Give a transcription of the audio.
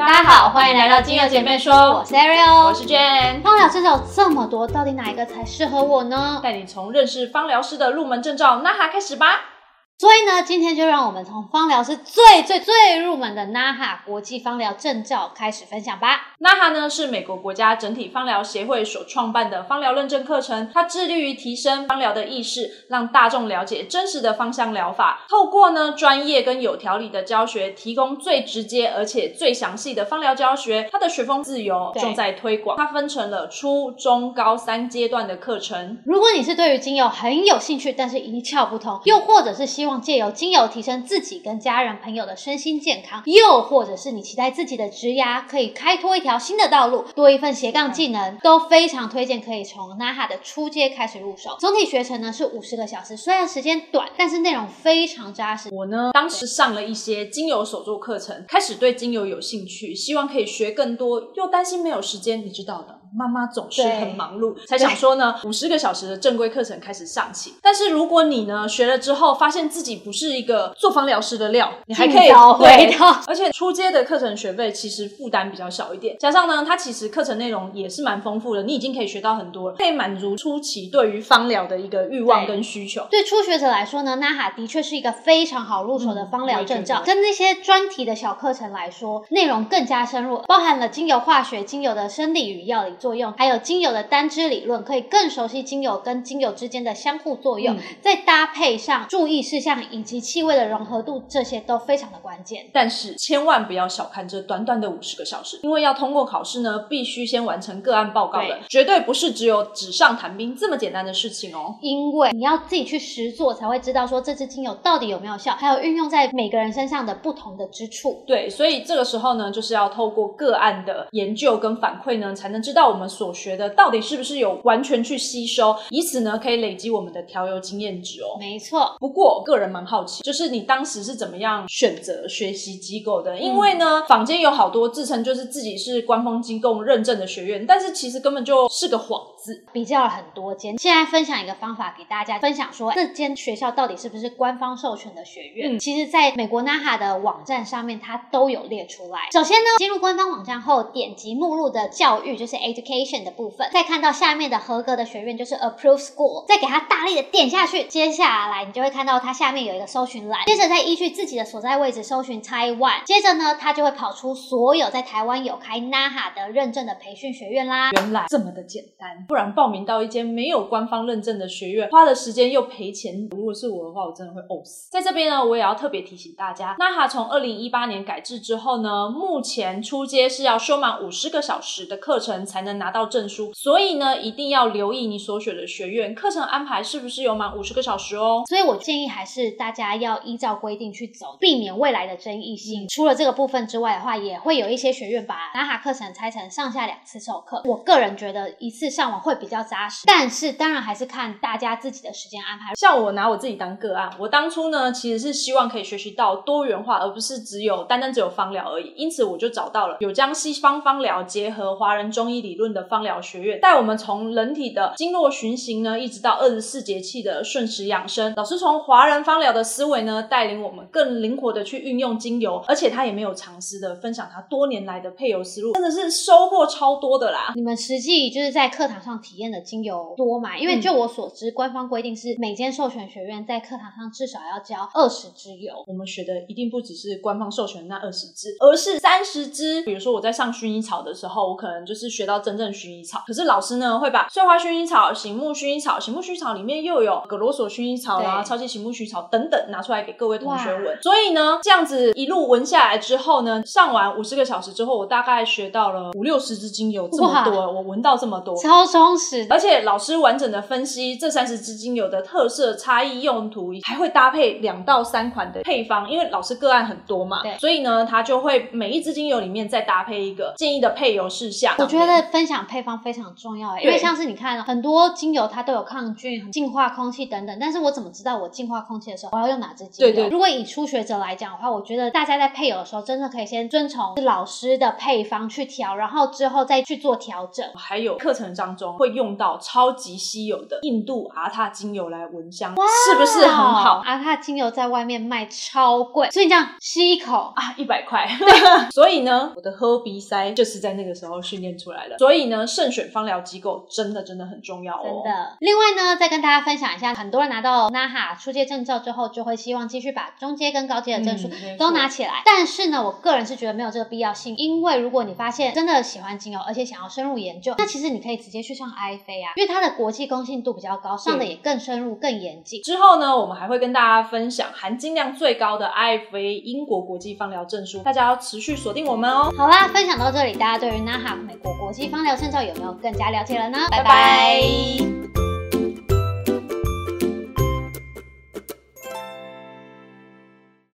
大家好，欢迎来到精油姐妹说，我是 Ariel，我是 Jane。芳疗知识有这么多，到底哪一个才适合我呢？带你从认识芳疗师的入门证照那哈开始吧。所以呢，今天就让我们从芳疗师最最最入门的 NAHA 国际芳疗证照开始分享吧。NAHA 呢是美国国家整体芳疗协会所创办的芳疗认证课程，它致力于提升芳疗的意识，让大众了解真实的芳香疗法。透过呢专业跟有条理的教学，提供最直接而且最详细的芳疗教学。它的学风自由，重在推广。它分成了初中高三阶段的课程。如果你是对于精油很有兴趣，但是一窍不通，又或者是希望借由精油提升自己跟家人朋友的身心健康，又或者是你期待自己的职涯可以开拓一条新的道路，多一份斜杠技能，都非常推荐可以从 NAHA 的初阶开始入手。总体学程呢是五十个小时，虽然时间短，但是内容非常扎实。我呢，当时上了一些精油手作课程，开始对精油有兴趣，希望可以学更多，又担心没有时间，你知道的。妈妈总是很忙碌，才想说呢，五十个小时的正规课程开始上起。但是如果你呢学了之后，发现自己不是一个做芳疗师的料，你还可以回到。而且初阶的课程学费其实负担比较小一点，加上呢，它其实课程内容也是蛮丰富的，你已经可以学到很多了，可以满足初期对于芳疗的一个欲望跟需求。对初学者来说呢，NAHA 的确是一个非常好入手的芳疗证照，跟那些专题的小课程来说，内容更加深入，包含了精油化学、精油的生理与药理。作用还有精油的单支理论，可以更熟悉精油跟精油之间的相互作用，再搭配上注意事项以及气味的融合度，这些都非常的关键。但是千万不要小看这短短的五十个小时，因为要通过考试呢，必须先完成个案报告的，绝对不是只有纸上谈兵这么简单的事情哦。因为你要自己去实做，才会知道说这支精油到底有没有效，还有运用在每个人身上的不同的之处。对，所以这个时候呢，就是要透过个案的研究跟反馈呢，才能知道。我们所学的到底是不是有完全去吸收，以此呢可以累积我们的调油经验值哦。没错，不过个人蛮好奇，就是你当时是怎么样选择学习机构的？因为呢，坊间有好多自称就是自己是官方机构认证的学院，但是其实根本就是个幌子。比较了很多间，现在分享一个方法给大家，分享说这间学校到底是不是官方授权的学院？嗯，其实在美国 NAHA 的网站上面，它都有列出来。首先呢，进入官方网站后，点击目录的教育，就是 education 的部分，再看到下面的合格的学院就是 approve school，再给它大力的点下去，接下来你就会看到它下面有一个搜寻栏，接着再依据自己的所在位置搜寻 Taiwan，接着呢，它就会跑出所有在台湾有开 NAHA 的认证的培训学院啦。原来这么的简单，不然报名到一间没有官方认证的学院，花的时间又赔钱。如果是我的话，我真的会呕死。在这边呢，我也要特别提醒大家，NAHA 从二零一八年改制之后呢，目前出街是要修满五十个小时的课程才能拿到证书，所以呢，一定要留意你所选的学院课程安排是不是有满五十个小时哦。所以我建议还是大家要依照规定去走，避免未来的争议性。除了这个部分之外的话，也会有一些学院把 NAHA 课程拆成上下两次授课。我个人觉得一次上完会比较扎实，但是当然还是看大家自己的时间安排。像我拿我自己当个案，我当初呢其实是希望可以学习到多元化，而不是只有单单只有芳疗而已。因此我就找到了有将西方芳疗结合华人中医理论的芳疗学院，带我们从人体的经络循行呢，一直到二十四节气的顺时养生。老师从华人芳疗的思维呢，带领我们更灵活的去运用精油，而且他也没有尝试的分享他多年来的配油思路，真的是收获超多的啦。你们实际就是在课堂上体验的精油多吗？因为就我所知，官方规定是每间授权学院在课堂上至少要教二十支油。我们学的一定不只是官方授权那二十支，而是三十支。比如说我在上薰衣草的时候，我可能就是学到真正薰衣草，可是老师呢会把碎花薰衣草、醒目薰衣草、醒目薰衣草里面又有格罗索薰衣草啦、超级醒目薰衣草等等拿出来给各位同学闻。所以呢，这样子一路闻下来之后呢，上完五十个小时之后，我大概学到了五六十支精油这么多，我闻到这么多，超充实。而且老师完整的分析这三十支精油的特色、差异、用途，还会搭配两到三款的配方，因为老师个案很多嘛，所以呢，他就会每一支精油里面再搭配一个建议的配油事项。我觉得分分享配方非常重要，因为像是你看很多精油它都有抗菌、净化空气等等，但是我怎么知道我净化空气的时候我要用哪支精油？对对。如果以初学者来讲的话，我觉得大家在配油的时候，真的可以先遵从老师的配方去调，然后之后再去做调整。还有课程当中会用到超级稀有的印度阿塔精油来闻香，是不是很好？阿塔精油在外面卖超贵，所以这样吸一口啊，一百块。所以呢，我的喝鼻塞就是在那个时候训练出来的。所以呢，慎选芳疗机构真的真的很重要哦。真的。另外呢，再跟大家分享一下，很多人拿到 NAHA 初阶证照之后，就会希望继续把中阶跟高阶的证书都拿起来。但是呢，我个人是觉得没有这个必要性，因为如果你发现真的喜欢精油，而且想要深入研究，那其实你可以直接去上 IFA 啊，因为它的国际公信度比较高，上的也更深入、更严谨。之后呢，我们还会跟大家分享含金量最高的 IFA 英国国际芳疗证书，大家要持续锁定我们哦。好啦，分享到这里，大家对于 NAHA 美国国际芳疗证照有没有更加了解了呢？拜拜。